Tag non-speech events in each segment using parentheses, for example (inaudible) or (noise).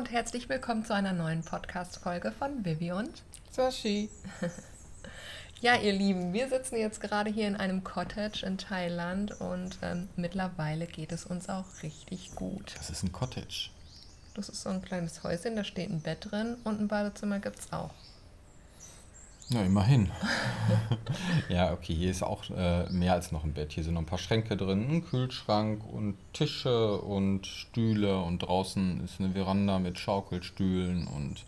Und herzlich willkommen zu einer neuen Podcast-Folge von Vivi und Sashi. (laughs) ja, ihr Lieben, wir sitzen jetzt gerade hier in einem Cottage in Thailand und ähm, mittlerweile geht es uns auch richtig gut. Das ist ein Cottage. Das ist so ein kleines Häuschen, da steht ein Bett drin und ein Badezimmer gibt es auch. Na, immerhin. (laughs) ja, okay, hier ist auch äh, mehr als noch ein Bett. Hier sind noch ein paar Schränke drin, ein Kühlschrank und Tische und Stühle und draußen ist eine Veranda mit Schaukelstühlen und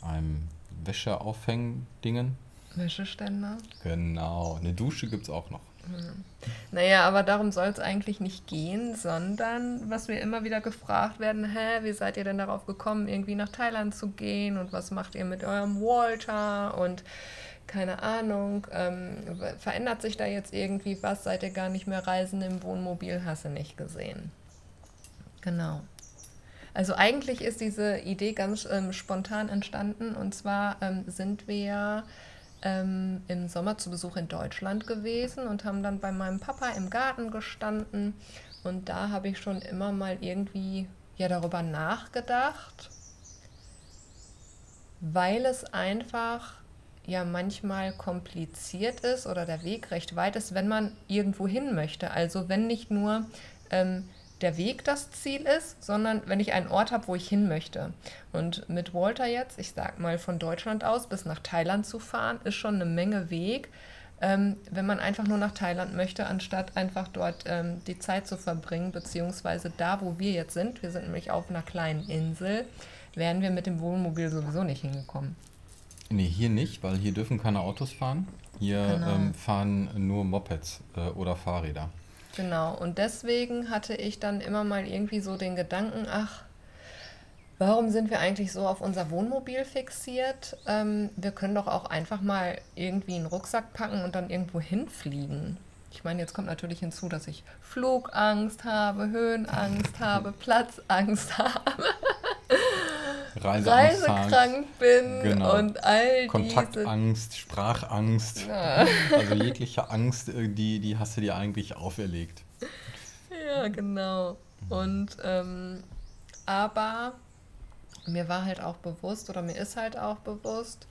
einem Wäscheaufhängdingen. Wäscheständer. Genau, eine Dusche gibt es auch noch. Hm. Naja, aber darum soll es eigentlich nicht gehen, sondern was wir immer wieder gefragt werden, hä, wie seid ihr denn darauf gekommen, irgendwie nach Thailand zu gehen und was macht ihr mit eurem Walter und keine Ahnung, ähm, verändert sich da jetzt irgendwie was, seid ihr gar nicht mehr reisen im Wohnmobil, hast du nicht gesehen. Genau. Also eigentlich ist diese Idee ganz ähm, spontan entstanden und zwar ähm, sind wir ähm, im Sommer zu Besuch in Deutschland gewesen und haben dann bei meinem Papa im Garten gestanden. Und da habe ich schon immer mal irgendwie ja darüber nachgedacht, weil es einfach ja manchmal kompliziert ist oder der Weg recht weit ist, wenn man irgendwo hin möchte. Also wenn nicht nur ähm, der Weg das Ziel ist, sondern wenn ich einen Ort habe, wo ich hin möchte. Und mit Walter jetzt, ich sag mal von Deutschland aus bis nach Thailand zu fahren, ist schon eine Menge Weg, ähm, wenn man einfach nur nach Thailand möchte, anstatt einfach dort ähm, die Zeit zu verbringen, beziehungsweise da, wo wir jetzt sind, wir sind nämlich auf einer kleinen Insel, wären wir mit dem Wohnmobil sowieso nicht hingekommen. Nee, hier nicht, weil hier dürfen keine Autos fahren. Hier genau. ähm, fahren nur Mopeds äh, oder Fahrräder. Genau, und deswegen hatte ich dann immer mal irgendwie so den Gedanken, ach, warum sind wir eigentlich so auf unser Wohnmobil fixiert? Ähm, wir können doch auch einfach mal irgendwie einen Rucksack packen und dann irgendwo hinfliegen. Ich meine, jetzt kommt natürlich hinzu, dass ich Flugangst habe, Höhenangst habe, Platzangst (laughs) habe. Reisekrank bin genau. und all Kontaktangst, diese... Sprachangst. Ja. (laughs) Also jegliche Angst, äh, die, die hast du dir eigentlich auferlegt. Ja, genau. Und ähm, aber mir war halt auch bewusst oder mir ist halt auch bewusst,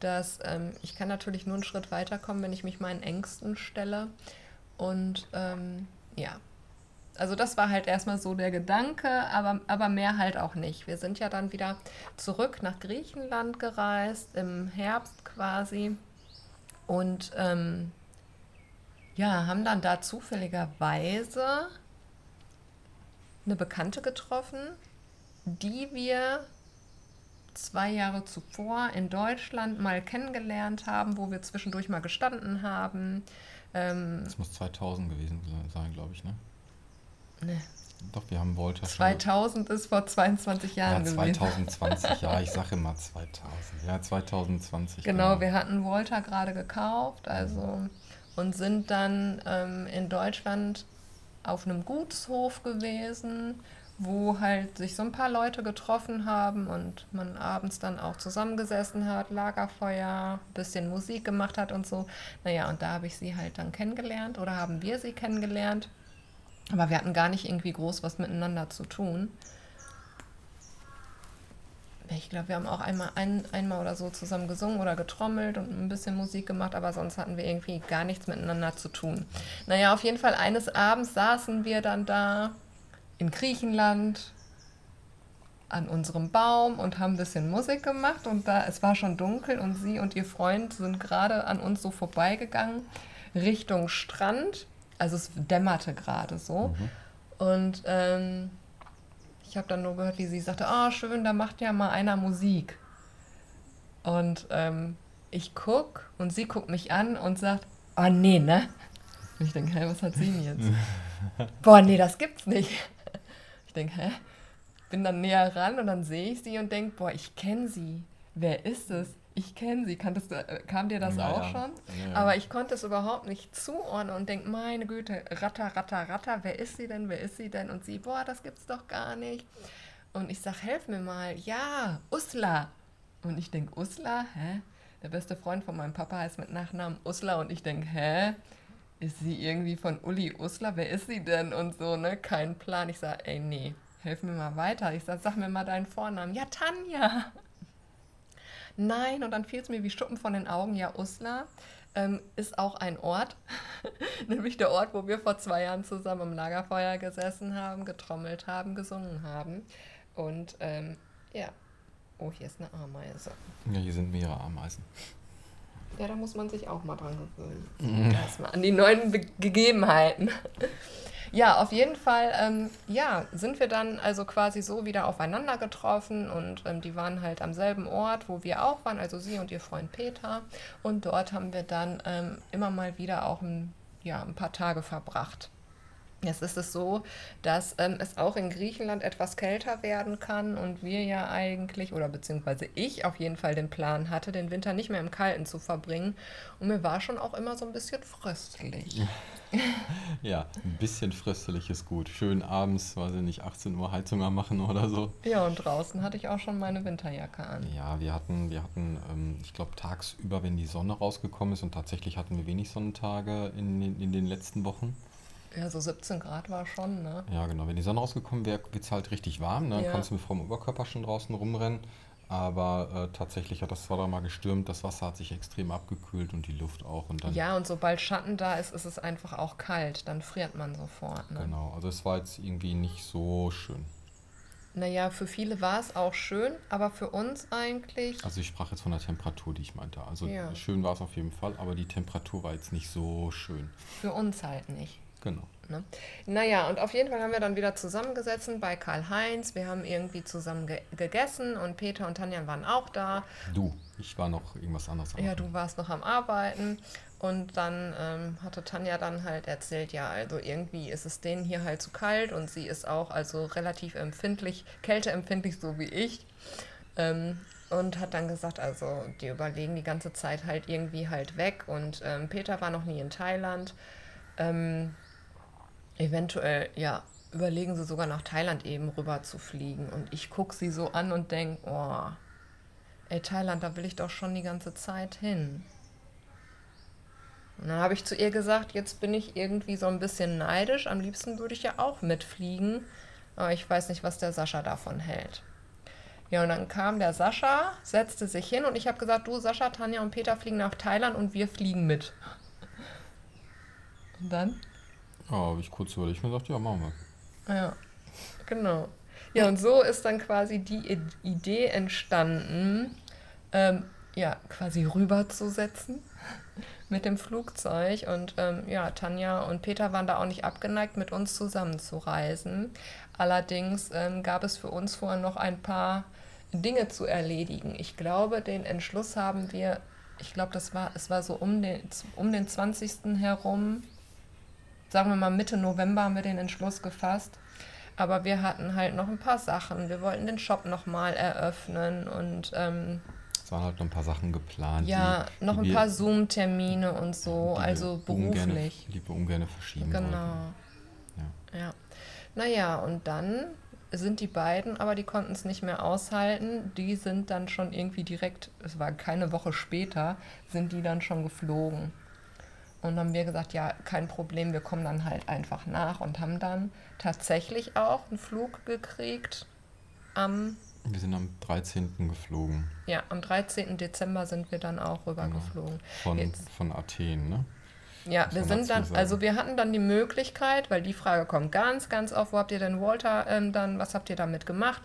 dass ähm, ich kann natürlich nur einen Schritt weiterkommen, wenn ich mich meinen Ängsten stelle. Und ähm, ja, also das war halt erstmal so der Gedanke, aber, aber mehr halt auch nicht. Wir sind ja dann wieder zurück nach Griechenland gereist, im Herbst quasi. Und ähm, ja, haben dann da zufälligerweise eine Bekannte getroffen, die wir zwei Jahre zuvor in Deutschland mal kennengelernt haben, wo wir zwischendurch mal gestanden haben. Ähm, das muss 2000 gewesen sein, glaube ich, ne? Nee. Doch, wir haben Volta 2000 schon. ist vor 22 Jahren ja, 2020, ja, ich sage immer (laughs) 2000. Ja, 2020. Genau, genau. wir hatten Volta gerade gekauft, also und sind dann ähm, in Deutschland auf einem Gutshof gewesen, wo halt sich so ein paar Leute getroffen haben und man abends dann auch zusammengesessen hat, Lagerfeuer, bisschen Musik gemacht hat und so. Naja, und da habe ich sie halt dann kennengelernt oder haben wir sie kennengelernt. Aber wir hatten gar nicht irgendwie groß was miteinander zu tun. Ich glaube, wir haben auch einmal, ein, einmal oder so zusammen gesungen oder getrommelt und ein bisschen Musik gemacht, aber sonst hatten wir irgendwie gar nichts miteinander zu tun. Naja, auf jeden Fall eines Abends saßen wir dann da in Griechenland an unserem Baum und haben ein bisschen Musik gemacht und da es war schon dunkel und sie und ihr Freund sind gerade an uns so vorbeigegangen Richtung Strand also es dämmerte gerade so. Mhm. Und ähm, ich habe dann nur gehört, wie sie sagte, ah, oh, schön, da macht ja mal einer Musik. Und ähm, ich guck und sie guckt mich an und sagt, oh nee, ne? Und ich denke, hä, was hat sie denn jetzt? (laughs) Boah, nee, das gibt's nicht. Ich denke, hä? Bin dann näher ran und dann sehe ich sie und denke, boah, ich kenne sie. Wer ist es? Ich kenne sie. Kanntest du, äh, kam dir das ja, auch ja. schon? Ja, Aber ich konnte es überhaupt nicht zuordnen und denke, meine Güte, ratter, ratter, ratter, wer ist sie denn, wer ist sie denn? Und sie, boah, das gibt's doch gar nicht. Und ich sage, helf mir mal. Ja, Usla. Und ich denke, Usla, hä? Der beste Freund von meinem Papa heißt mit Nachnamen Usla und ich denke, hä? Ist sie irgendwie von Uli Usla? Wer ist sie denn? Und so, ne? Kein Plan. Ich sage, ey, nee, helf mir mal weiter. Ich sag, sag mir mal deinen Vornamen. Ja, Tanja. Nein, und dann fiel es mir wie Schuppen von den Augen. Ja, Uslar ähm, ist auch ein Ort, (laughs) nämlich der Ort, wo wir vor zwei Jahren zusammen am Lagerfeuer gesessen haben, getrommelt haben, gesungen haben. Und ähm, ja, oh, hier ist eine Ameise. Ja, hier sind mehrere Ameisen. Ja, da muss man sich auch mal dran gewöhnen. Mhm. Erstmal an die neuen Be Gegebenheiten. Ja, auf jeden Fall, ähm, ja, sind wir dann also quasi so wieder aufeinander getroffen und ähm, die waren halt am selben Ort, wo wir auch waren, also sie und ihr Freund Peter. Und dort haben wir dann ähm, immer mal wieder auch ein, ja, ein paar Tage verbracht. Jetzt ist es so, dass ähm, es auch in Griechenland etwas kälter werden kann und wir ja eigentlich, oder beziehungsweise ich auf jeden Fall den Plan hatte, den Winter nicht mehr im Kalten zu verbringen. Und mir war schon auch immer so ein bisschen fröstelig. (laughs) ja, ein bisschen fröstelig ist gut. Schön abends, weiß ich nicht, 18 Uhr Heizung anmachen oder so. Ja, und draußen hatte ich auch schon meine Winterjacke an. Ja, wir hatten, wir hatten, ähm, ich glaube, tagsüber, wenn die Sonne rausgekommen ist und tatsächlich hatten wir wenig Sonnentage in, in, in den letzten Wochen ja, so 17 Grad war schon, ne? Ja, genau. Wenn die Sonne rausgekommen wäre, wird es halt richtig warm. Ne? Dann ja. kannst du mit vollem Oberkörper schon draußen rumrennen. Aber äh, tatsächlich hat das zwar mal gestürmt, das Wasser hat sich extrem abgekühlt und die Luft auch. Und dann, ja, und sobald Schatten da ist, ist es einfach auch kalt. Dann friert man sofort. Ne? Genau, also es war jetzt irgendwie nicht so schön. Naja, für viele war es auch schön, aber für uns eigentlich. Also ich sprach jetzt von der Temperatur, die ich meinte. Also ja. schön war es auf jeden Fall, aber die Temperatur war jetzt nicht so schön. Für uns halt nicht. Genau. Ne? Naja, und auf jeden Fall haben wir dann wieder zusammengesessen bei Karl-Heinz. Wir haben irgendwie zusammen ge gegessen und Peter und Tanja waren auch da. Du, ich war noch irgendwas anderes. Ja, du warst noch am Arbeiten. Und dann ähm, hatte Tanja dann halt erzählt, ja, also irgendwie ist es denen hier halt zu kalt und sie ist auch also relativ empfindlich, kälteempfindlich, so wie ich. Ähm, und hat dann gesagt, also die überlegen die ganze Zeit halt irgendwie halt weg. Und ähm, Peter war noch nie in Thailand. Ähm, eventuell, ja, überlegen sie sogar nach Thailand eben rüber zu fliegen. Und ich gucke sie so an und denke, oh, ey, Thailand, da will ich doch schon die ganze Zeit hin. Und dann habe ich zu ihr gesagt, jetzt bin ich irgendwie so ein bisschen neidisch. Am liebsten würde ich ja auch mitfliegen. Aber ich weiß nicht, was der Sascha davon hält. Ja, und dann kam der Sascha, setzte sich hin und ich habe gesagt, du Sascha, Tanja und Peter fliegen nach Thailand und wir fliegen mit. Und dann? Ja, habe ich kurz überlegt und gesagt, ja, machen wir. Ja, genau. Ja, und so ist dann quasi die Idee entstanden, ähm, ja, quasi rüberzusetzen (laughs) mit dem Flugzeug. Und ähm, ja, Tanja und Peter waren da auch nicht abgeneigt, mit uns zusammen zu reisen. Allerdings ähm, gab es für uns vorher noch ein paar Dinge zu erledigen. Ich glaube, den Entschluss haben wir, ich glaube, das war, es war so um den, um den 20. herum, sagen wir mal Mitte November haben wir den Entschluss gefasst. Aber wir hatten halt noch ein paar Sachen. Wir wollten den Shop nochmal eröffnen und ähm, es waren halt noch ein paar Sachen geplant. Ja, die, noch die ein paar Zoom-Termine und so, also beruflich. Ungerne, die wir ungern verschieben Genau. Ja. ja. Naja, und dann sind die beiden, aber die konnten es nicht mehr aushalten. Die sind dann schon irgendwie direkt, es war keine Woche später, sind die dann schon geflogen. Und haben wir gesagt, ja, kein Problem, wir kommen dann halt einfach nach und haben dann tatsächlich auch einen Flug gekriegt am. Wir sind am 13. geflogen. Ja, am 13. Dezember sind wir dann auch rübergeflogen. Genau. Von, von Athen, ne? Ja, wir sind dann, also wir hatten dann die Möglichkeit, weil die Frage kommt ganz, ganz oft, wo habt ihr denn Walter ähm, dann, was habt ihr damit gemacht?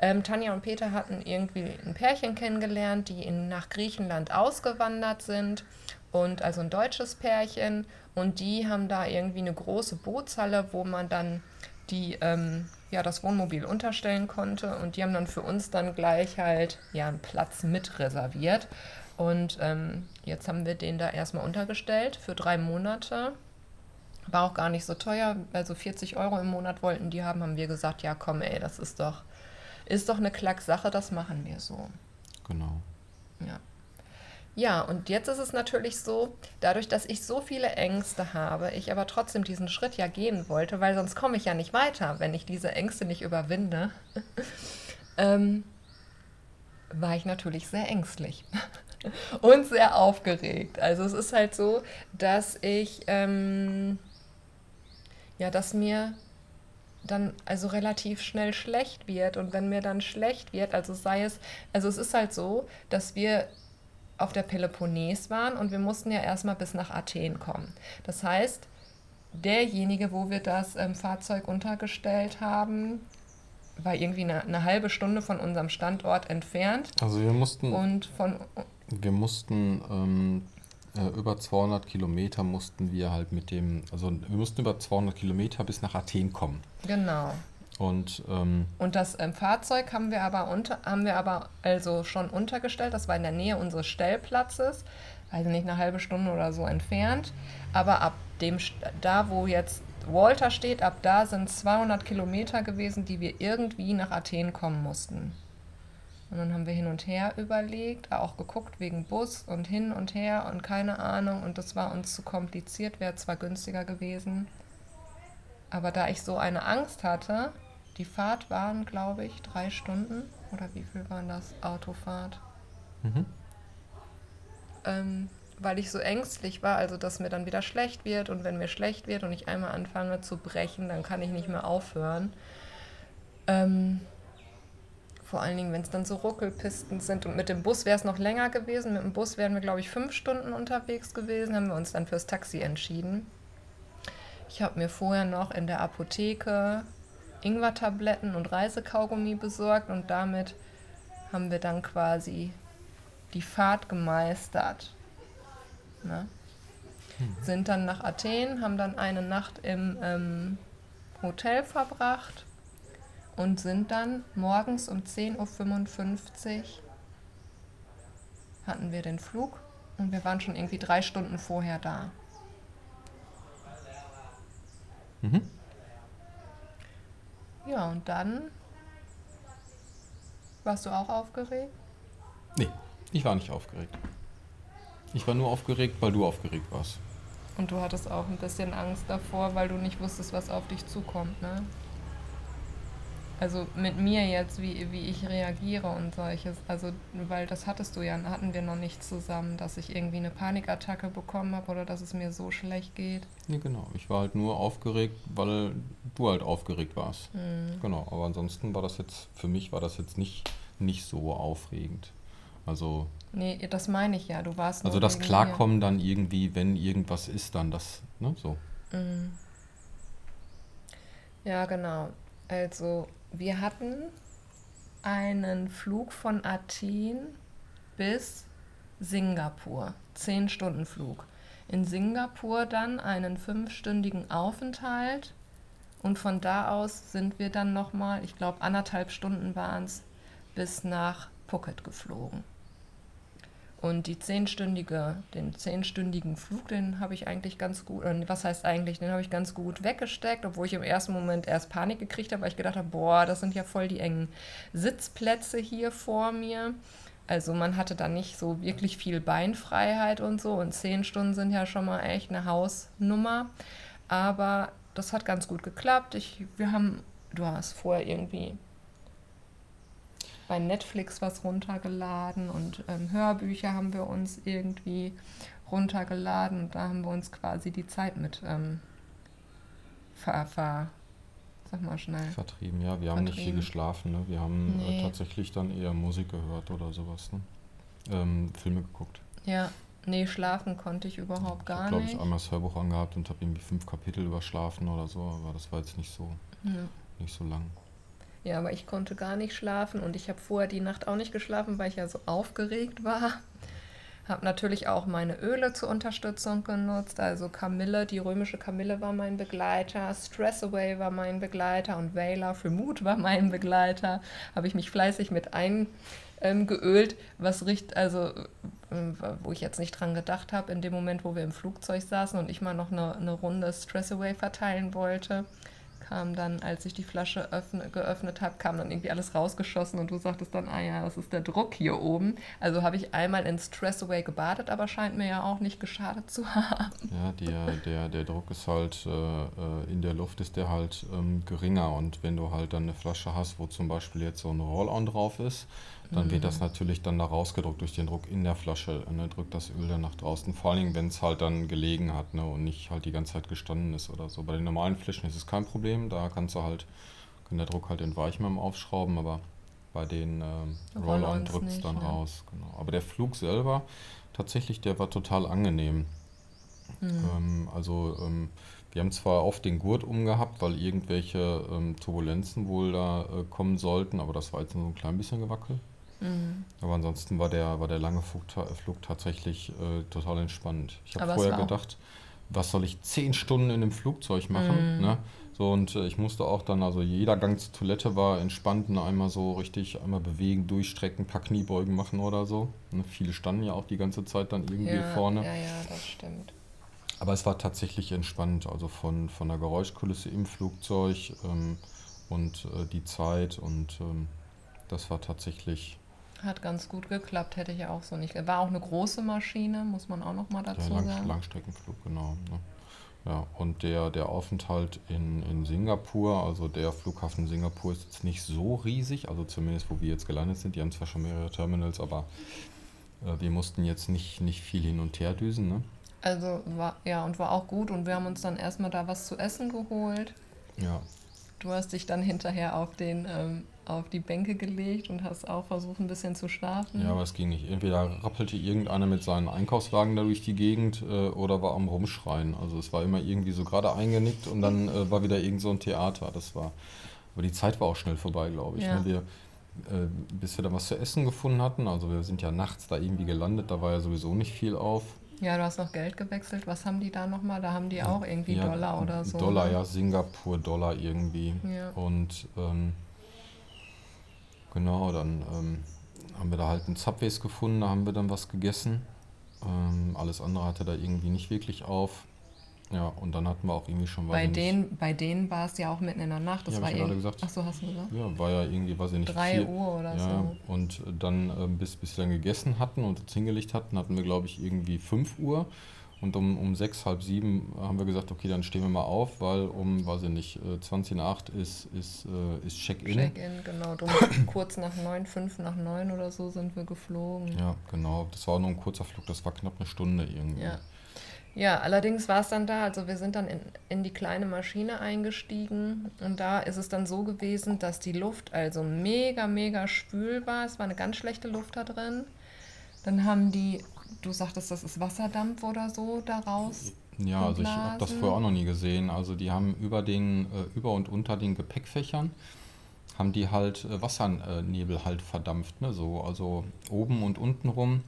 Ähm, Tanja und Peter hatten irgendwie ein Pärchen kennengelernt, die in, nach Griechenland ausgewandert sind und also ein deutsches Pärchen und die haben da irgendwie eine große Bootshalle, wo man dann die ähm, ja das Wohnmobil unterstellen konnte und die haben dann für uns dann gleich halt ja einen Platz mit reserviert und ähm, jetzt haben wir den da erstmal untergestellt für drei Monate. War auch gar nicht so teuer, also 40 Euro im Monat wollten die haben, haben wir gesagt, ja komm ey, das ist doch, ist doch eine Klacksache, das machen wir so. Genau. Ja. Ja, und jetzt ist es natürlich so, dadurch, dass ich so viele Ängste habe, ich aber trotzdem diesen Schritt ja gehen wollte, weil sonst komme ich ja nicht weiter, wenn ich diese Ängste nicht überwinde, (laughs) ähm, war ich natürlich sehr ängstlich (laughs) und sehr aufgeregt. Also es ist halt so, dass ich, ähm, ja, dass mir dann also relativ schnell schlecht wird. Und wenn mir dann schlecht wird, also sei es, also es ist halt so, dass wir auf der Peloponnes waren und wir mussten ja erstmal bis nach Athen kommen. Das heißt, derjenige, wo wir das ähm, Fahrzeug untergestellt haben, war irgendwie eine, eine, halbe Stunde von unserem Standort entfernt. Also wir mussten und von wir mussten ähm, äh, über 200 Kilometer mussten wir halt mit dem, also wir mussten über 200 Kilometer bis nach Athen kommen. Genau. Und, ähm, und das ähm, Fahrzeug haben wir aber unter, haben wir aber also schon untergestellt. Das war in der Nähe unseres Stellplatzes, also nicht eine halbe Stunde oder so entfernt. Aber ab dem da, wo jetzt Walter steht, ab da sind 200 Kilometer gewesen, die wir irgendwie nach Athen kommen mussten. Und dann haben wir hin und her überlegt, auch geguckt wegen Bus und hin und her und keine Ahnung. Und das war uns zu kompliziert, wäre zwar günstiger gewesen. Aber da ich so eine Angst hatte, die Fahrt waren, glaube ich, drei Stunden. Oder wie viel waren das? Autofahrt. Mhm. Ähm, weil ich so ängstlich war, also dass mir dann wieder schlecht wird. Und wenn mir schlecht wird und ich einmal anfange zu brechen, dann kann ich nicht mehr aufhören. Ähm, vor allen Dingen, wenn es dann so Ruckelpisten sind. Und mit dem Bus wäre es noch länger gewesen. Mit dem Bus wären wir, glaube ich, fünf Stunden unterwegs gewesen. Haben wir uns dann fürs Taxi entschieden. Ich habe mir vorher noch in der Apotheke Ingwertabletten und Reisekaugummi besorgt und damit haben wir dann quasi die Fahrt gemeistert. Ne? Mhm. Sind dann nach Athen, haben dann eine Nacht im ähm, Hotel verbracht und sind dann morgens um 10.55 Uhr hatten wir den Flug und wir waren schon irgendwie drei Stunden vorher da. Mhm. Ja, und dann warst du auch aufgeregt? Nee, ich war nicht aufgeregt. Ich war nur aufgeregt, weil du aufgeregt warst. Und du hattest auch ein bisschen Angst davor, weil du nicht wusstest, was auf dich zukommt, ne? Also mit mir jetzt, wie, wie ich reagiere und solches. Also, weil das hattest du ja, hatten wir noch nicht zusammen, dass ich irgendwie eine Panikattacke bekommen habe oder dass es mir so schlecht geht. Nee, genau. Ich war halt nur aufgeregt, weil du halt aufgeregt warst. Mhm. Genau, aber ansonsten war das jetzt, für mich war das jetzt nicht, nicht so aufregend. Also. Nee, das meine ich ja. Du warst Also das Klarkommen mir. dann irgendwie, wenn irgendwas ist, dann das, ne, so. Mhm. Ja, genau. Also wir hatten einen Flug von Athen bis Singapur, zehn Stunden Flug. In Singapur dann einen fünfstündigen Aufenthalt und von da aus sind wir dann nochmal, ich glaube anderthalb Stunden waren es, bis nach Phuket geflogen. Und die zehnstündige, den zehnstündigen Flug, den habe ich eigentlich ganz gut, was heißt eigentlich, den habe ich ganz gut weggesteckt, obwohl ich im ersten Moment erst Panik gekriegt habe, weil ich gedacht habe, boah, das sind ja voll die engen Sitzplätze hier vor mir. Also man hatte da nicht so wirklich viel Beinfreiheit und so und zehn Stunden sind ja schon mal echt eine Hausnummer. Aber das hat ganz gut geklappt. Ich, wir haben, du hast vorher irgendwie bei Netflix was runtergeladen und ähm, Hörbücher haben wir uns irgendwie runtergeladen und da haben wir uns quasi die Zeit mit ähm, ver, ver, sag mal schnell. Vertrieben, ja. Wir haben nicht viel geschlafen, ne? Wir haben äh, nee. äh, tatsächlich dann eher Musik gehört oder sowas, ne? Ähm, Filme geguckt. Ja, nee, schlafen konnte ich überhaupt ich gar glaub, nicht. Ich habe, glaube ich, einmal das Hörbuch angehabt und habe irgendwie fünf Kapitel überschlafen oder so, aber das war jetzt nicht so, ja. nicht so lang. Ja, aber ich konnte gar nicht schlafen und ich habe vorher die Nacht auch nicht geschlafen, weil ich ja so aufgeregt war. Habe natürlich auch meine Öle zur Unterstützung genutzt. Also Kamille, die römische Kamille war mein Begleiter, Stress Away war mein Begleiter und Vela für Mut war mein Begleiter. Habe ich mich fleißig mit eingeölt, was riecht, also ähm, wo ich jetzt nicht dran gedacht habe, in dem Moment, wo wir im Flugzeug saßen und ich mal noch eine, eine Runde Stress Away verteilen wollte kam dann, als ich die Flasche öffne, geöffnet habe, kam dann irgendwie alles rausgeschossen und du sagtest dann, ah ja, das ist der Druck hier oben. Also habe ich einmal in Stress Away gebadet, aber scheint mir ja auch nicht geschadet zu (laughs) haben. Ja, der, der, der Druck ist halt, äh, äh, in der Luft ist der halt ähm, geringer und wenn du halt dann eine Flasche hast, wo zum Beispiel jetzt so ein Roll-On drauf ist, dann wird das mhm. natürlich dann da rausgedruckt durch den Druck in der Flasche, ne, drückt das Öl dann nach draußen. Vor allen Dingen, wenn es halt dann gelegen hat ne, und nicht halt die ganze Zeit gestanden ist oder so. Bei den normalen Flaschen ist es kein Problem angenehm. Da kannst du halt, kann der Druck halt entweichen beim Aufschrauben, aber bei den ähm, Rollern drückt es dann ne? raus. Genau. Aber der Flug selber, tatsächlich, der war total angenehm. Mhm. Ähm, also ähm, wir haben zwar oft den Gurt umgehabt, weil irgendwelche ähm, Turbulenzen wohl da äh, kommen sollten, aber das war jetzt nur so ein klein bisschen gewackelt. Mhm. Aber ansonsten war der, war der lange Flug, Flug tatsächlich äh, total entspannt. Ich habe vorher gedacht, was soll ich zehn Stunden in einem Flugzeug machen? Mhm. Ne? So, und äh, ich musste auch dann, also jeder Gang zur Toilette war entspannt, ne, einmal so richtig, einmal bewegen, durchstrecken, ein paar Kniebeugen machen oder so. Ne? Viele standen ja auch die ganze Zeit dann irgendwie ja, vorne. Ja, ja, das stimmt. Aber es war tatsächlich entspannt, also von, von der Geräuschkulisse im Flugzeug ähm, und äh, die Zeit und ähm, das war tatsächlich hat ganz gut geklappt, hätte ich auch so nicht. War auch eine große Maschine, muss man auch noch mal dazu ja, Lang, sagen. Langstreckenflug, genau. Ne? Ja, und der, der Aufenthalt in, in Singapur, also der Flughafen Singapur ist jetzt nicht so riesig, also zumindest wo wir jetzt gelandet sind. Die haben zwar schon mehrere Terminals, aber äh, wir mussten jetzt nicht, nicht viel hin und her düsen. Ne? Also war, ja, und war auch gut und wir haben uns dann erstmal da was zu essen geholt. Ja. Du hast dich dann hinterher auf den ähm, auf die Bänke gelegt und hast auch versucht, ein bisschen zu schlafen. Ja, aber es ging nicht. Entweder rappelte irgendeiner mit seinen Einkaufswagen da durch die Gegend äh, oder war am Rumschreien. Also es war immer irgendwie so gerade eingenickt und dann äh, war wieder irgend so ein Theater. Das war. Aber die Zeit war auch schnell vorbei, glaube ich. Ja. Ne? Wir, äh, bis wir da was zu essen gefunden hatten. Also wir sind ja nachts da irgendwie gelandet, da war ja sowieso nicht viel auf. Ja, du hast noch Geld gewechselt. Was haben die da nochmal? Da haben die auch irgendwie ja, Dollar oder so. Dollar, ne? ja, Singapur-Dollar irgendwie. Ja. Und ähm, Genau, dann ähm, haben wir da halt einen Subways gefunden, da haben wir dann was gegessen. Ähm, alles andere hatte da irgendwie nicht wirklich auf. Ja, und dann hatten wir auch irgendwie schon bei denen, bei denen war es ja auch mitten in der Nacht. Das ja, war ich irgendwie. gesagt. Ach so, hast du gesagt? Ja, war ja irgendwie, weiß ich nicht. 3 Uhr oder ja, so. Und dann, äh, bis, bis wir dann gegessen hatten und uns hingelegt hatten, hatten wir, glaube ich, irgendwie 5 Uhr. Und um, um sechs, halb sieben haben wir gesagt, okay, dann stehen wir mal auf, weil um, weiß ich nicht, 20 äh, nach acht ist, ist, äh, ist Check-in. Check-in, genau. (coughs) Kurz nach neun, fünf nach neun oder so sind wir geflogen. Ja, genau. Das war nur ein kurzer Flug, das war knapp eine Stunde irgendwie. Ja. Ja, allerdings war es dann da, also wir sind dann in, in die kleine Maschine eingestiegen und da ist es dann so gewesen, dass die Luft also mega, mega schwül war. Es war eine ganz schlechte Luft da drin. Dann haben die du sagtest, das ist Wasserdampf oder so daraus. Ja, also ich habe das vorher auch noch nie gesehen. Also die haben über den, äh, über und unter den Gepäckfächern haben die halt äh, Wassernebel halt verdampft, ne? So, also oben und unten rum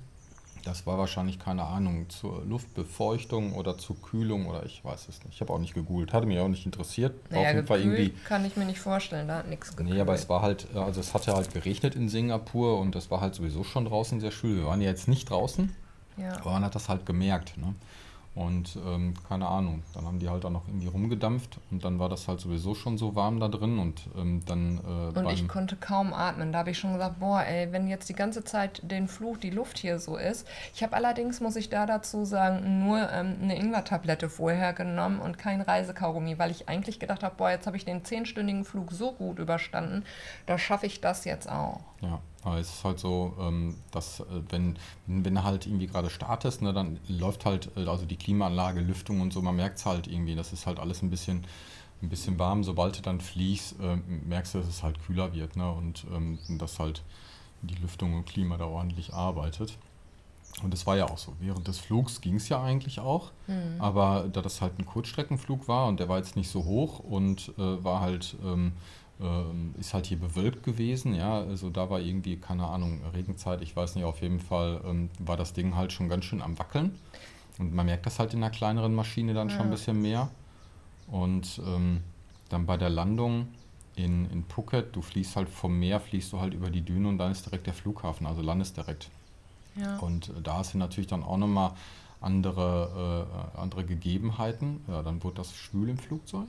das war wahrscheinlich keine Ahnung zur Luftbefeuchtung oder zur Kühlung oder ich weiß es nicht. Ich habe auch nicht gegoogelt, hatte mich auch nicht interessiert. Naja, auf jeden Fall irgendwie kann ich mir nicht vorstellen, da hat nichts gekühlt. Nee, aber es war halt, also es hatte halt geregnet in Singapur und es war halt sowieso schon draußen sehr schwül. Wir waren ja jetzt nicht draußen, ja. aber man hat das halt gemerkt. Ne? Und ähm, keine Ahnung, dann haben die halt dann noch irgendwie rumgedampft und dann war das halt sowieso schon so warm da drin und ähm, dann. Äh, und ich konnte kaum atmen. Da habe ich schon gesagt, boah, ey, wenn jetzt die ganze Zeit den Fluch, die Luft hier so ist. Ich habe allerdings, muss ich da dazu sagen, nur ähm, eine Ingwer-Tablette vorher genommen und kein Reisekaugummi, weil ich eigentlich gedacht habe, boah, jetzt habe ich den zehnstündigen Flug so gut überstanden, da schaffe ich das jetzt auch. Ja. Aber es ist halt so, ähm, dass äh, wenn, wenn du halt irgendwie gerade startest, ne, dann läuft halt, äh, also die Klimaanlage, Lüftung und so, man merkt es halt irgendwie, das ist halt alles ein bisschen, ein bisschen warm. Sobald du dann fliegst, äh, merkst du, dass es halt kühler wird ne, und ähm, dass halt die Lüftung und Klima da ordentlich arbeitet. Und das war ja auch so. Während des Flugs ging es ja eigentlich auch, mhm. aber da das halt ein Kurzstreckenflug war und der war jetzt nicht so hoch und äh, war halt ähm, ähm, ist halt hier bewölkt gewesen, ja, also da war irgendwie, keine Ahnung, Regenzeit, ich weiß nicht, auf jeden Fall ähm, war das Ding halt schon ganz schön am Wackeln. Und man merkt das halt in der kleineren Maschine dann ja. schon ein bisschen mehr. Und ähm, dann bei der Landung in, in Phuket, du fließt halt vom Meer, fließt du halt über die Düne und dann ist direkt der Flughafen, also landest direkt. Ja. Und äh, da hast du natürlich dann auch nochmal andere, äh, andere Gegebenheiten. Ja, dann wurde das schwül im Flugzeug.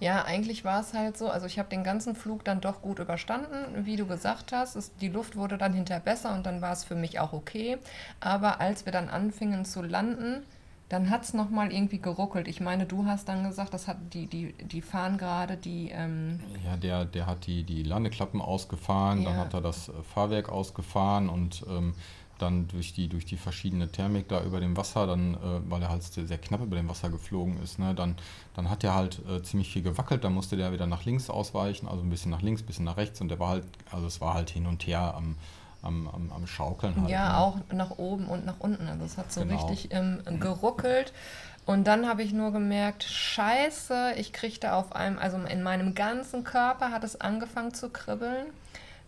Ja, eigentlich war es halt so, also ich habe den ganzen Flug dann doch gut überstanden, wie du gesagt hast. Es, die Luft wurde dann hinterher besser und dann war es für mich auch okay. Aber als wir dann anfingen zu landen, dann hat es nochmal irgendwie geruckelt. Ich meine, du hast dann gesagt, das hat die, die, die fahren gerade die. Ähm ja, der, der hat die, die Landeklappen ausgefahren, ja. dann hat er das äh, Fahrwerk ausgefahren und ähm, dann durch die, durch die verschiedene Thermik da über dem Wasser, dann, äh, weil er halt sehr knapp über dem Wasser geflogen ist, ne, dann, dann hat er halt äh, ziemlich viel gewackelt, dann musste der wieder nach links ausweichen, also ein bisschen nach links, ein bisschen nach rechts und der war halt, also es war halt hin und her am, am, am, am Schaukeln halt. Ja, ne? auch nach oben und nach unten. Also es hat so Genau. richtig ähm, geruckelt. Und dann habe ich nur gemerkt, scheiße, ich kriegte auf einem, also in meinem ganzen Körper hat es angefangen zu kribbeln.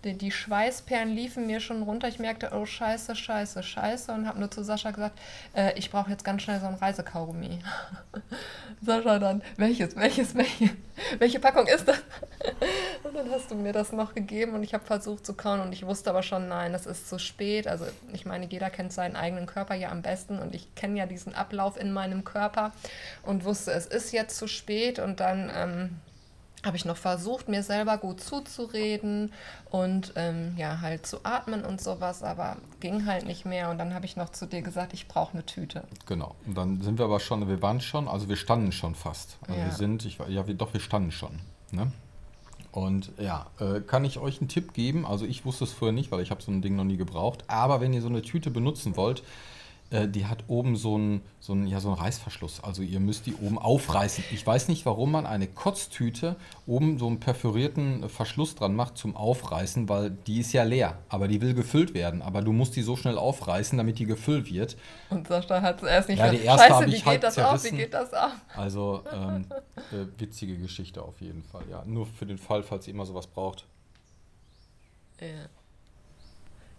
Die, die Schweißperlen liefen mir schon runter. Ich merkte, oh scheiße, scheiße, scheiße. Und habe nur zu Sascha gesagt, äh, ich brauche jetzt ganz schnell so ein Reisekaugummi. (laughs) Sascha dann, welches, welches, welche, welche Packung ist das? (laughs) Und dann hast du mir das noch gegeben und ich habe versucht zu kauen und ich wusste aber schon, nein, das ist zu spät. Also ich meine, jeder kennt seinen eigenen Körper ja am besten und ich kenne ja diesen Ablauf in meinem Körper und wusste, es ist jetzt zu spät und dann ähm, habe ich noch versucht, mir selber gut zuzureden und ähm, ja, halt zu atmen und sowas, aber ging halt nicht mehr und dann habe ich noch zu dir gesagt, ich brauche eine Tüte. Genau. Und dann sind wir aber schon, wir waren schon, also wir standen schon fast. Also Ja. wir sind, ich, ja, wir, doch, wir standen schon. Ne? Und ja, äh, kann ich euch einen Tipp geben? Also ich wusste es vorher nicht, weil ich habe so ein Ding noch nie gebraucht. Aber wenn ihr so eine Tüte benutzen wollt, äh, die hat oben so einen so einen- ja, so einen Reißverschluss. Also ihr müsst die oben aufreißen. Ich weiß nicht, warum man eine Kotztüte oben so einen perforierten äh, Verschluss dran macht zum Aufreißen, weil die ist ja leer, aber die will gefüllt werden. Aber du musst die so schnell aufreißen, damit die gefüllt wird. Und Sascha hat zuerst nicht Ja, die erste Scheiße, wie ich halt geht das auf, wie zerrissen. geht das auf? Also ähm, (laughs) äh, witzige Geschichte auf jeden Fall. Ja, nur für den Fall, falls ihr immer sowas braucht. Ja.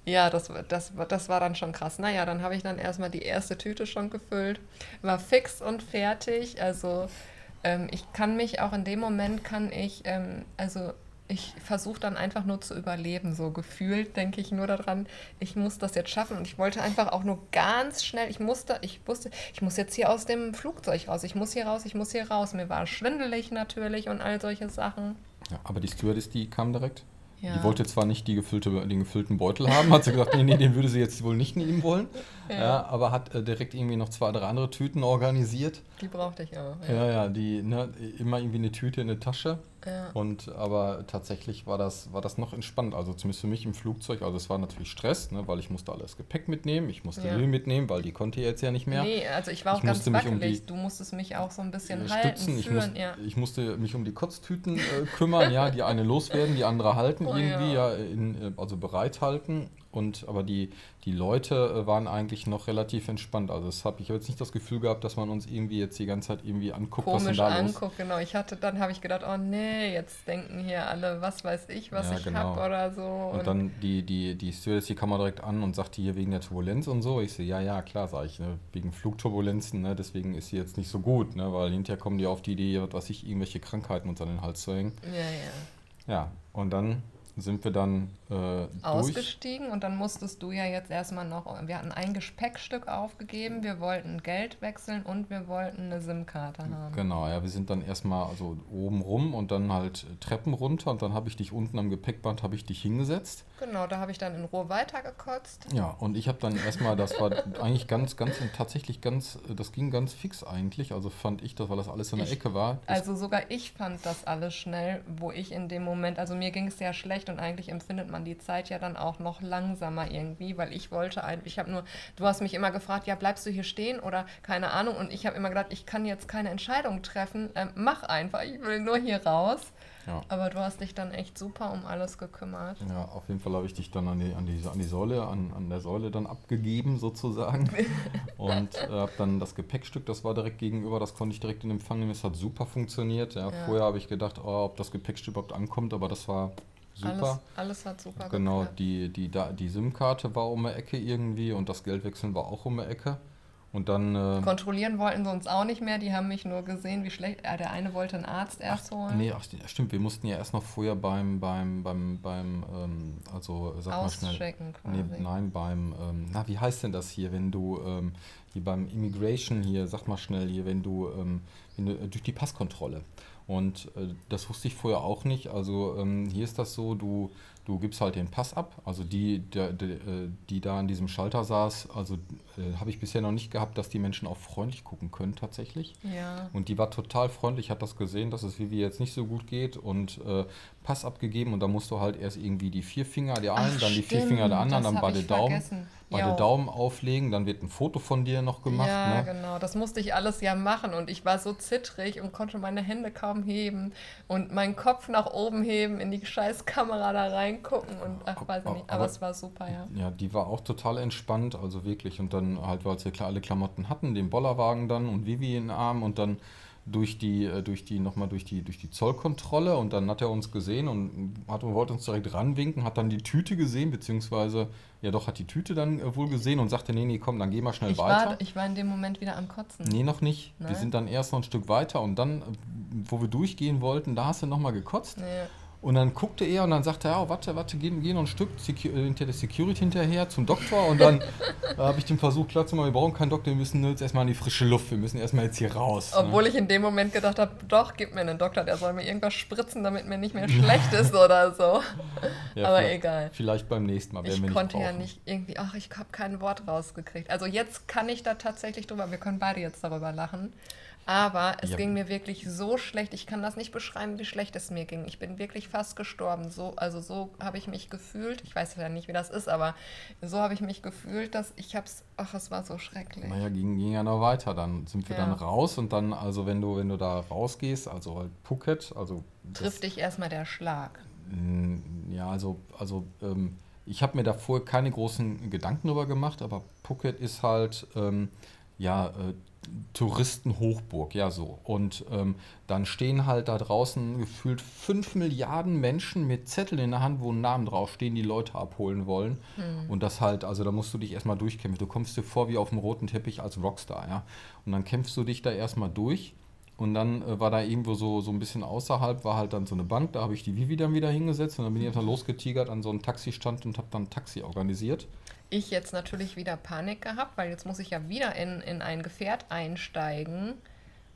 Ja, das, war- das, das war dann schon krass. Naja, dann habe ich dann erstmal die erste Tüte schon gefüllt, war fix und fertig. Also ähm, ich kann mich auch in dem Moment, kann ich, ähm, also ich versuche dann einfach nur zu überleben, so gefühlt denke ich nur daran, ich muss das jetzt schaffen und ich wollte einfach auch nur ganz schnell, ich musste, ich wusste, ich muss jetzt hier aus dem Flugzeug raus, ich muss hier raus, ich muss hier raus. Mir war schwindelig natürlich und all solche Sachen. Ja, aber die Stewardess, die kam direkt. Ja. Die wollte zwar nicht die gefüllte, den gefüllten Beutel haben, hat sie gesagt, nee, nee, den würde sie jetzt wohl nicht nehmen wollen. Ja. Ja. aber hat äh, direkt irgendwie noch zwei, drei andere Tüten organisiert. Die brauchte ich auch. Ja, ja, die, ne, immer irgendwie eine Tüte in der Tasche. Ja. Und aber tatsächlich war das, war das noch entspannt. Also zumindest für mich im Flugzeug. Also es war natürlich Stress, ne, weil ich musste alles Gepäck mitnehmen. Ich musste Ja. Lil mitnehmen, weil die konnte jetzt ja nicht mehr. Nee, also ich war auch Ich ganz um wackelig. die- du musstest mich auch so ein bisschen äh, halten, stützen. Ich, führen, muss, ja. ich musste mich um die Kotztüten äh, kümmern, ja, die eine loswerden, die andere halten (laughs) Oh irgendwie, ja. ja, in, äh, also bereithalten. Und aber die, die Leute äh, waren eigentlich noch relativ entspannt. Also das hab, ich habe jetzt nicht das Gefühl gehabt, dass man uns irgendwie jetzt die ganze Zeit irgendwie anguckt, was Komisch denn da los anguckt, genau. Ich hatte, dann habe ich gedacht, oh nee, jetzt denken hier alle, was weiß ich, was Ja, ich genau. hab oder so. Und dann die, die, die Stewardess, die kam mal direkt an und sagte hier wegen der Turbulenz und so. Ich so, ja, ja, klar, sage ich, ne, wegen Flugturbulenzen, ne, deswegen ist sie jetzt nicht so gut, ne, weil hinterher kommen die auf die Idee, was weiß ich, irgendwelche Krankheiten uns an den Hals zu hängen. ja, ja. Ja, und dann sind wir dann äh, durch. Ausgestiegen und dann musstest du ja jetzt erstmal noch, wir hatten ein Gepäckstück aufgegeben, wir wollten Geld wechseln und wir wollten eine SIM-Karte haben. Genau, ja, wir sind dann erstmal also oben rum und dann halt Treppen runter und dann habe ich dich unten am Gepäckband, habe ich dich hingesetzt. Genau, da habe ich dann in Ruhe weitergekotzt. Ja, und ich habe dann erstmal, das war eigentlich ganz, ganz, tatsächlich ganz, das ging ganz fix eigentlich, also fand ich das, weil das alles in der Ich- Ecke war. Also sogar ich fand das alles schnell, wo ich in dem Moment, also mir ging es sehr schlecht und eigentlich empfindet man die Zeit ja dann auch noch langsamer irgendwie, weil ich wollte ein, ich habe nur, du hast mich immer gefragt, ja bleibst du hier stehen oder keine Ahnung und ich habe immer gedacht, ich kann jetzt keine Entscheidung treffen, ähm, mach einfach, ich will nur hier raus. Ja. Aber du hast dich dann echt super um alles gekümmert. Ja, auf jeden Fall habe ich dich dann an die, an die, an die Säule, an, an der Säule dann abgegeben sozusagen. (laughs) Und äh, habe dann das Gepäckstück, das war direkt gegenüber, das konnte ich direkt in Empfang nehmen. Es hat super funktioniert. Ja, Ja. Vorher habe ich gedacht, oh, ob das Gepäckstück überhaupt ankommt, aber das war super. Alles, alles hat super Genau, geklappt. die, die, da- die SIM-Karte war um die Ecke irgendwie und das Geldwechseln war auch um die Ecke. Und dann. Äh, Kontrollieren wollten sie uns auch nicht mehr, die haben mich nur gesehen, wie schlecht. Äh, der eine wollte einen Arzt erst holen. Nee, ach, stimmt, wir mussten ja erst noch vorher beim, beim, beim, beim, ähm, also sag mal schnell. Nee, nein, beim, ähm, na, wie heißt denn das hier, wenn du, ähm, hier beim Immigration hier, sag mal schnell hier, wenn du, ähm, wenn du äh, durch die Passkontrolle. Und äh, das wusste ich vorher auch nicht. Also ähm, hier ist das so, du, Du gibst halt den Pass ab. Also die, der, der, äh, die da an diesem Schalter saß, also äh, habe ich bisher noch nicht gehabt, dass die Menschen auch freundlich gucken können tatsächlich. Ja. Und die war total freundlich, hat das gesehen, dass es Vivi jetzt nicht so gut geht und äh, Pass abgegeben und da musst du halt erst irgendwie die vier Finger der einen, Ach, dann die vier Finger der anderen, dann beide Daumen, vergessen. Beide. Daumen auflegen, dann wird ein Foto von dir noch gemacht. ja, ne? genau. Das musste ich alles ja machen und ich war so zittrig und konnte meine Hände kaum heben und meinen Kopf nach oben heben, in die scheiß Kamera da reingucken und ach, weiß ich nicht. Aber, Aber- es war super, ja. Ja, die war auch total entspannt, also wirklich. Und dann halt, weil sie klar alle Klamotten hatten, den Bollerwagen dann und Vivi in den Arm und dann durch die, äh, durch die, nochmal durch die, durch die Zollkontrolle und dann hat er uns gesehen und hat, wollte uns direkt ranwinken, hat dann die Tüte gesehen, beziehungsweise, ja doch, hat die Tüte dann äh, wohl gesehen und sagte, nee, nee, komm, dann geh mal schnell Ich weiter. war, ich war in dem Moment wieder am Kotzen. Nee, noch nicht. Wir Nein? sind dann erst noch ein Stück weiter und dann, äh, wo wir durchgehen wollten, da hast du nochmal gekotzt. Nee. Und dann guckte er und dann sagte er, oh, warte, warte, geh, geh noch ein Stück Secu äh, hinter der Security hinterher zum Doktor. Und dann (laughs) habe ich dem Versuch klarzumachen, wir brauchen keinen Doktor, wir müssen jetzt erstmal in die frische Luft, wir müssen erstmal jetzt hier raus. ne? Obwohl ich in dem Moment gedacht habe, doch, gib mir einen Doktor, der soll mir irgendwas spritzen, damit mir nicht mehr schlecht ist (laughs) oder so. Ja, aber egal. Vielleicht beim nächsten Mal werden Ich wir konnte nicht ja brauchen. nicht irgendwie, ach, ich habe kein Wort rausgekriegt. Also jetzt kann ich da tatsächlich drüber, wir können beide jetzt darüber lachen. Aber es Ja. ging mir wirklich so schlecht. Ich kann das nicht beschreiben, wie schlecht es mir ging. Ich bin wirklich fast gestorben. So, also so habe ich mich gefühlt. Ich weiß ja nicht, wie das ist, aber so habe ich mich gefühlt, dass ich hab's, ach, es war so schrecklich. Naja, ging, ging ja noch weiter. Dann sind wir Ja. dann raus und dann, also wenn du, wenn du da rausgehst, also halt Phuket, also Trifft dich erstmal der Schlag. Ja, also, also ähm, ich habe mir davor keine großen Gedanken drüber gemacht, aber Phuket ist halt ähm, ja äh, Touristenhochburg, ja so. Und ähm, dann stehen halt da draußen gefühlt 5 Milliarden Menschen mit Zetteln in der Hand, wo ein Namen draufstehen, die Leute abholen wollen. Und das halt, also da musst du dich erstmal durchkämpfen. Du kommst dir vor wie auf dem roten Teppich als Rockstar, ja. Und dann kämpfst du dich da erstmal durch. Und dann äh, war da irgendwo so, so ein bisschen außerhalb, war halt dann so eine Bank, da habe ich die Vivi dann wieder hingesetzt und dann bin ich einfach losgetigert an so einen Taxistand und habe dann ein Taxi organisiert. Ich jetzt natürlich wieder Panik gehabt, weil jetzt muss ich ja wieder in, in ein Gefährt einsteigen.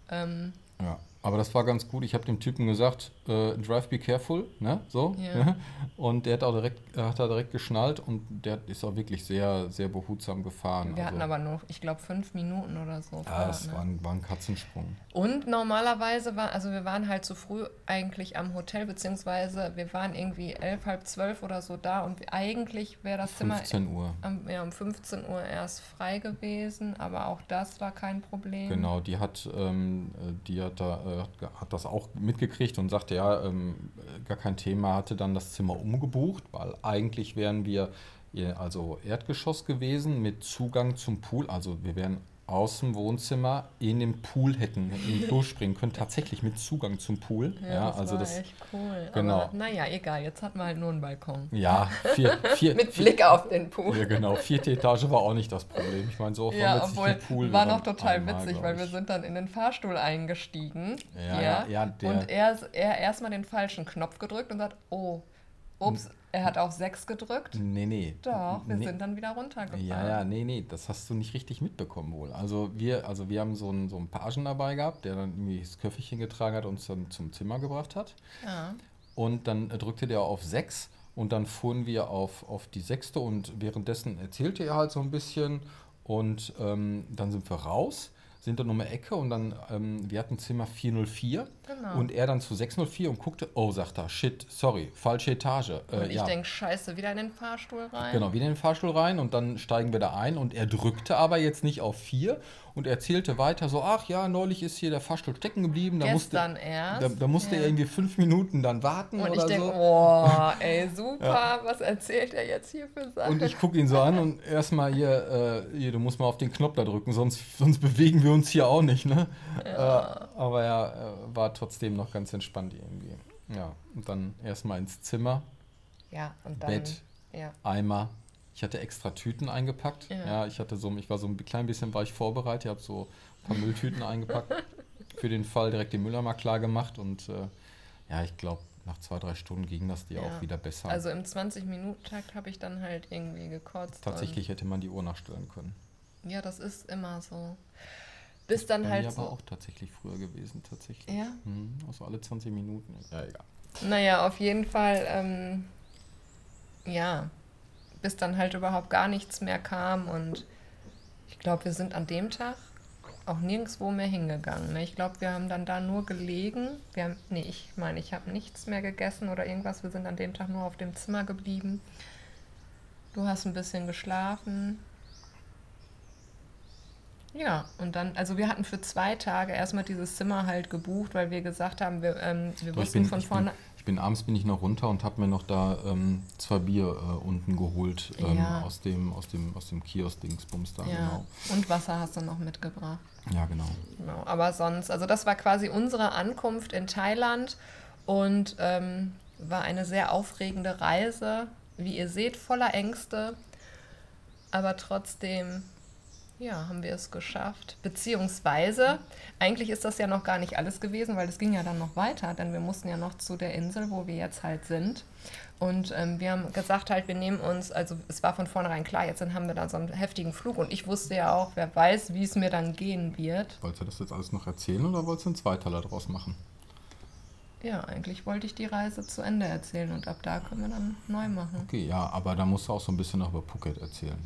Ähm, Ja, aber das war ganz gut. Ich habe dem Typen gesagt, äh, drive be careful, ne, so. Ja. (laughs) Und der hat auch direkt, äh, hat da direkt geschnallt und der ist auch wirklich sehr, sehr behutsam gefahren. wir hatten also, aber nur, ich glaube, fünf Minuten oder so. ja, Fahrt, das ne? war ein, war ein Katzensprung. Und normalerweise war, also wir waren halt zu früh eigentlich am Hotel, beziehungsweise wir waren irgendwie elf, halb zwölf oder so da und eigentlich wäre das Zimmer 15 Uhr. am, ja, um 15 Uhr erst frei gewesen, aber auch das war kein Problem. Genau, die hat, ähm, äh, die hat, da, äh, hat das auch mitgekriegt und sagte, ja, ähm, äh, gar kein Thema, hatte dann das Zimmer umgebucht, weil eigentlich wären wir äh, also Erdgeschoss gewesen mit Zugang zum Pool. Also wir wären aus dem Wohnzimmer in den Pool hätten in den Pool springen können, tatsächlich mit Zugang zum Pool. Ja, das also war das, echt cool. genau. Aber naja, egal, jetzt hatten wir halt nur einen Balkon. ja, vier, vier, (laughs) Mit vier, Blick auf den Pool. ja, genau, vierte Etage war auch nicht das Problem. Ich meine, so oft Ja, obwohl, im Pool. war noch total einmal, witzig, weil wir sind dann in den Fahrstuhl eingestiegen. Ja, ja, ja, der- und er, er erstmal den falschen Knopf gedrückt und sagt, oh, ups, er hat auf 6 gedrückt. Nee, nee. Doch, wir nee. sind dann wieder runtergefahren. Ja, ja, nee, nee, das hast du nicht richtig mitbekommen wohl. Also wir, also wir haben so einen, so einen Pagen dabei gehabt, der dann irgendwie das Köfferchen getragen hat und uns dann zum Zimmer gebracht hat. Ja. Und dann äh, drückte der auf 6 und dann fuhren wir auf, auf die sechste und währenddessen erzählte er halt so ein bisschen und ähm, dann sind wir raus, sind dann um die Ecke und dann, ähm, wir hatten Zimmer 404 Genau. und er dann zu 604 und guckte, oh, sagt er, shit, sorry, falsche Etage. Äh, Und ich ja. denke, scheiße, wieder in den Fahrstuhl rein. Genau, wieder in den Fahrstuhl rein und dann steigen wir da ein und er drückte aber jetzt nicht auf 4 und erzählte weiter so, ach ja, neulich ist hier der Fahrstuhl stecken geblieben, da Gestern musste, erst. da, da musste ja. er irgendwie fünf Minuten dann warten Und ich oder denke, so. oh, (laughs) ey, super, was erzählt er jetzt hier für Sachen? Und ich gucke ihn so an und erstmal hier, äh, hier, du musst mal auf den Knopf da drücken, sonst, sonst bewegen wir uns hier auch nicht, ne? Äh, aber ja, äh, war trotzdem noch ganz entspannt irgendwie. Ja, und dann erstmal ins Zimmer, ja, und dann. Bett. Ja. Eimer. Ich hatte extra Tüten eingepackt. Ja. Ja, ich hatte so, ich war so ein klein bisschen war ich vorbereitet. Ich habe so ein paar Mülltüten eingepackt. (laughs) Für den Fall direkt den Mülleimer klar gemacht. Und äh, ja, ich glaube, nach zwei, drei Stunden ging das dir Ja. auch wieder besser. Also im 20-Minuten-Takt habe ich dann halt irgendwie gekotzt. Tatsächlich hätte man die Uhr nachstellen können. Ja, das ist immer so. Bis dann halt mir so. aber auch tatsächlich früher gewesen, tatsächlich. Ja? Mhm, also alle 20 Minuten. Ja, egal. Naja, auf jeden Fall ähm, ja, bis dann halt überhaupt gar nichts mehr kam und ich glaube, wir sind an dem Tag auch nirgendwo mehr hingegangen. Ne? Ich glaube, wir haben dann da nur gelegen. Wir haben, nee, ich meine, ich habe nichts mehr gegessen oder irgendwas. Wir sind an dem Tag nur auf dem Zimmer geblieben. Du hast ein bisschen geschlafen. Ja, und dann, also wir hatten für zwei Tage erstmal dieses Zimmer halt gebucht, weil wir gesagt haben, wir, ähm, wir wussten bin, von vorne. Ich bin, abends bin ich noch runter und habe mir noch da ähm, zwei Bier äh, unten geholt ähm, ja. aus dem, aus dem, aus dem Kiosk-Dingsbums da, ja. genau. Und Wasser hast du noch mitgebracht. Ja, genau. genau. Aber sonst, also das war quasi unsere Ankunft in Thailand und ähm, war eine sehr aufregende Reise. Wie ihr seht, voller Ängste, aber trotzdem ja, haben wir es geschafft. Beziehungsweise, eigentlich ist das ja noch gar nicht alles gewesen, weil es ging ja dann noch weiter, denn wir mussten ja noch zu der Insel, wo wir jetzt halt sind. Und ähm, wir haben gesagt halt, wir nehmen uns, also es war von vornherein klar, jetzt haben wir da so einen heftigen Flug und ich wusste ja auch, wer weiß, wie es mir dann gehen wird. Wolltest du das jetzt alles noch erzählen oder wolltest du einen Zweiteiler draus machen? Ja, eigentlich wollte ich die Reise zu Ende erzählen und ab da können wir dann neu machen. Okay, ja, aber da musst du auch so ein bisschen noch über Phuket erzählen.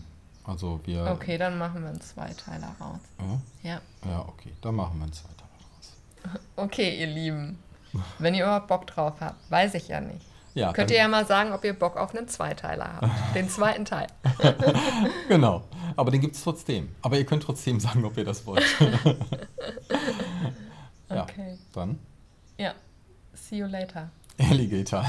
Also wir. Okay, dann machen wir einen Zweiteiler raus. Ja? Ja. Ja, okay, dann machen wir einen Zweiteiler raus. (laughs) Okay, ihr Lieben. Wenn ihr überhaupt Bock drauf habt, weiß ich ja nicht. Ja, Könnt ihr ja mal sagen, ob ihr Bock auf einen Zweiteiler habt. (laughs) Den zweiten Teil. (laughs) genau. Aber den gibt es trotzdem. Aber ihr könnt trotzdem sagen, ob ihr das wollt. ja, okay. Dann. Ja. See you later. Alligator.